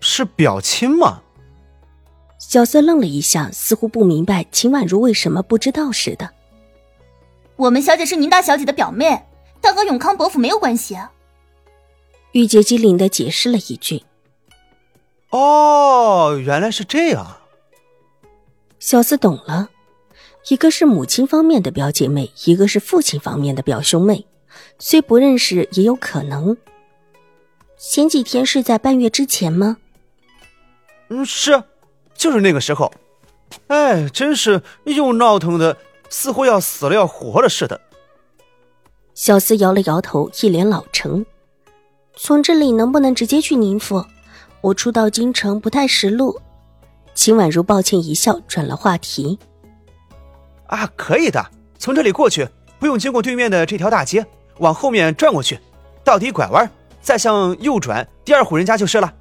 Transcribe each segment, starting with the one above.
是表亲吗？小四愣了一下，似乎不明白秦婉如为什么不知道似的。我们小姐是宁大小姐的表妹，她和永康伯府没有关系。啊玉洁机灵的解释了一句：“哦，原来是这样。”小四懂了，一个是母亲方面的表姐妹，一个是父亲方面的表兄妹，虽不认识，也有可能。前几天是在半月之前吗？嗯，是，就是那个时候，哎，真是又闹腾的，似乎要死了要活了似的。小厮摇了摇头，一脸老成。从这里能不能直接去宁府？我初到京城不太识路。秦婉如抱歉一笑，转了话题。啊，可以的，从这里过去，不用经过对面的这条大街，往后面转过去，到底拐弯，再向右转，第二户人家就是了。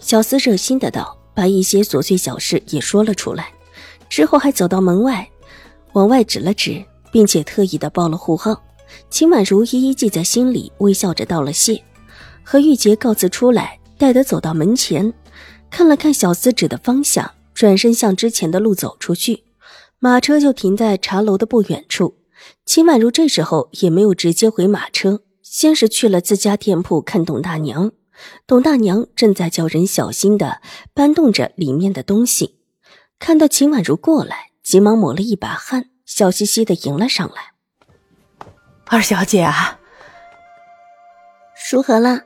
小厮热心的道，把一些琐碎小事也说了出来，之后还走到门外，往外指了指，并且特意的报了户号。秦婉如一一记在心里，微笑着道了谢，和玉洁告辞出来，带得走到门前，看了看小厮指的方向，转身向之前的路走出去，马车就停在茶楼的不远处。秦婉如这时候也没有直接回马车，先是去了自家店铺看董大娘。董大娘正在叫人小心的搬动着里面的东西，看到秦婉如过来，急忙抹了一把汗，笑嘻嘻的迎了上来。二小姐啊，如何了？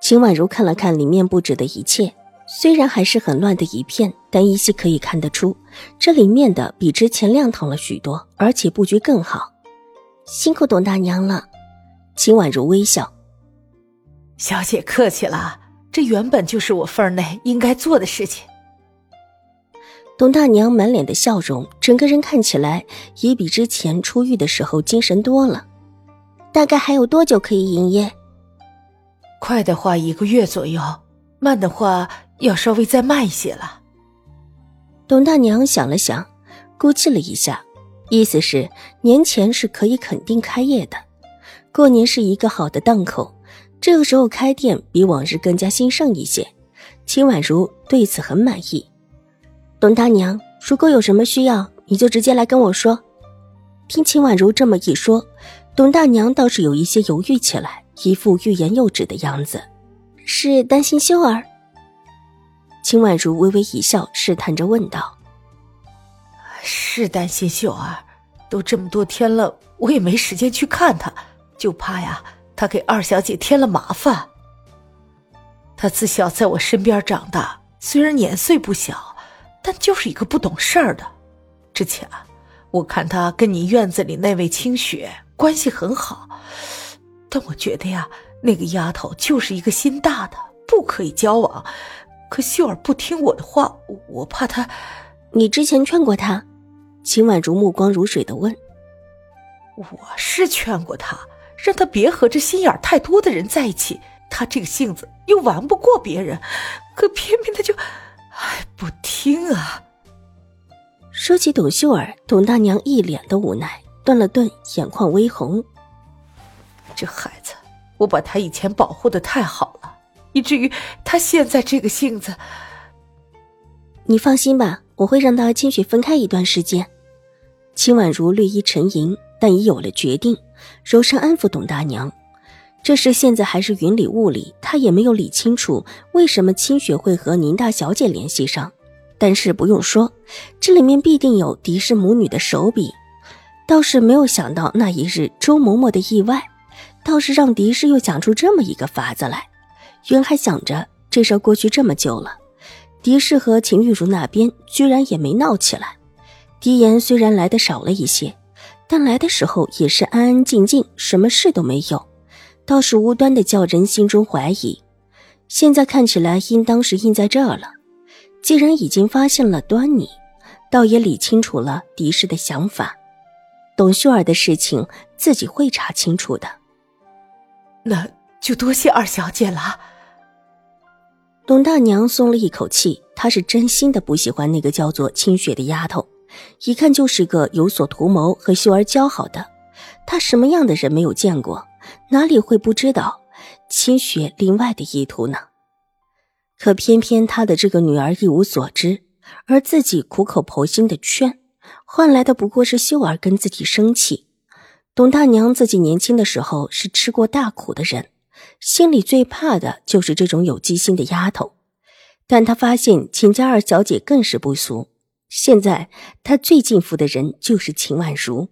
秦婉如看了看里面布置的一切，虽然还是很乱的一片，但依稀可以看得出，这里面的比之前亮堂了许多，而且布局更好。辛苦董大娘了。秦婉如微笑。小姐客气了，这原本就是我份内应该做的事情。董大娘满脸的笑容，整个人看起来也比之前出狱的时候精神多了。大概还有多久可以营业？快的话一个月左右，慢的话要稍微再慢一些了。董大娘想了想，估计了一下，意思是年前是可以肯定开业的，过年是一个好的档口。这个时候开店比往日更加兴盛一些，秦婉如对此很满意。董大娘，如果有什么需要，你就直接来跟我说。听秦婉如这么一说，董大娘倒是有一些犹豫起来，一副欲言又止的样子。是担心秀儿？秦婉如微微一笑，试探着问道：“是担心秀儿，都这么多天了，我也没时间去看她，就怕呀。”他给二小姐添了麻烦。他自小在我身边长大，虽然年岁不小，但就是一个不懂事儿的。之前我看他跟你院子里那位清雪关系很好，但我觉得呀，那个丫头就是一个心大的，不可以交往。可秀儿不听我的话，我怕她。你之前劝过她？秦婉如目光如水的问。我是劝过她。让他别和这心眼太多的人在一起，他这个性子又玩不过别人，可偏偏他就，哎，不听啊。说起董秀儿，董大娘一脸的无奈，顿了顿，眼眶微红。这孩子，我把他以前保护的太好了，以至于他现在这个性子。你放心吧，我会让他和清雪分开一段时间。秦婉如略一沉吟，但已有了决定。柔声安抚董大娘，这事现在还是云里雾里，她也没有理清楚为什么清雪会和宁大小姐联系上。但是不用说，这里面必定有狄氏母女的手笔。倒是没有想到那一日周嬷嬷的意外，倒是让狄氏又想出这么一个法子来。原还想着这事过去这么久了，狄氏和秦玉茹那边居然也没闹起来。狄言虽然来的少了一些。但来的时候也是安安静静，什么事都没有，倒是无端的叫人心中怀疑。现在看起来，应当是印在这儿了。既然已经发现了端倪，倒也理清楚了狄氏的想法。董秀儿的事情自己会查清楚的。那就多谢二小姐了。董大娘松了一口气，她是真心的不喜欢那个叫做清雪的丫头，一看就是个有所图谋和秀儿交好的。她什么样的人没有见过，哪里会不知道清雪另外的意图呢？可偏偏她的这个女儿一无所知，而自己苦口婆心的劝，换来的不过是秀儿跟自己生气。董大娘自己年轻的时候是吃过大苦的人。心里最怕的就是这种有机心的丫头，但她发现秦家二小姐更是不俗。现在他最敬服的人就是秦婉如，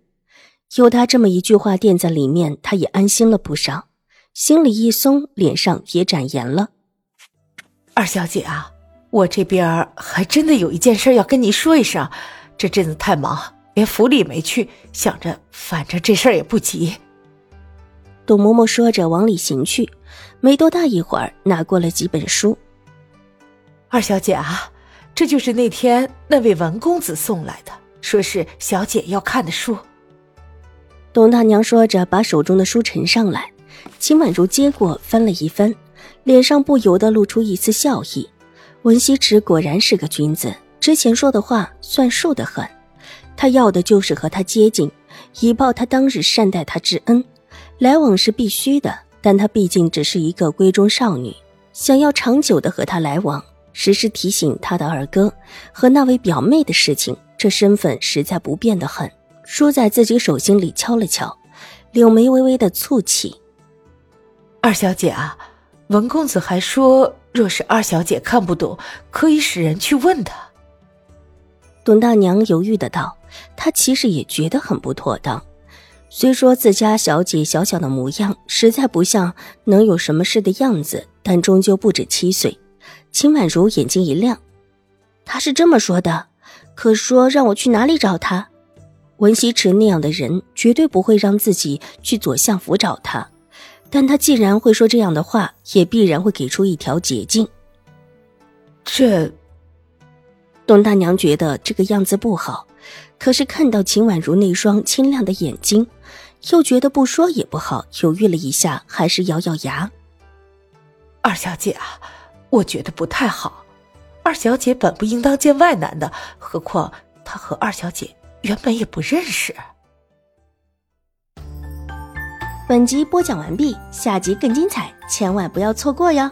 有他这么一句话垫在里面，他也安心了不少，心里一松，脸上也展颜了。二小姐啊，我这边还真的有一件事要跟您说一声，这阵子太忙，连府里没去，想着反正这事儿也不急。董嬷嬷说着，往里行去。没多大一会儿，拿过了几本书。二小姐啊，这就是那天那位文公子送来的，说是小姐要看的书。董大娘说着，把手中的书呈上来。秦婉如接过，翻了一翻，脸上不由得露出一丝笑意。文西池果然是个君子，之前说的话算数的很。他要的就是和他接近，以报他当日善待他之恩。来往是必须的，但她毕竟只是一个闺中少女，想要长久的和他来往，时时提醒他的二哥和那位表妹的事情，这身份实在不便的很。书在自己手心里敲了敲，柳眉微微的蹙起。二小姐啊，文公子还说，若是二小姐看不懂，可以使人去问他。董大娘犹豫的道：“她其实也觉得很不妥当。”虽说自家小姐小小的模样实在不像能有什么事的样子，但终究不止七岁。秦婉如眼睛一亮，他是这么说的，可说让我去哪里找他？文西池那样的人绝对不会让自己去左相府找他，但他既然会说这样的话，也必然会给出一条捷径。这，董大娘觉得这个样子不好，可是看到秦婉如那双清亮的眼睛。又觉得不说也不好，犹豫了一下，还是咬咬牙。二小姐啊，我觉得不太好。二小姐本不应当见外男的，何况他和二小姐原本也不认识。本集播讲完毕，下集更精彩，千万不要错过哟。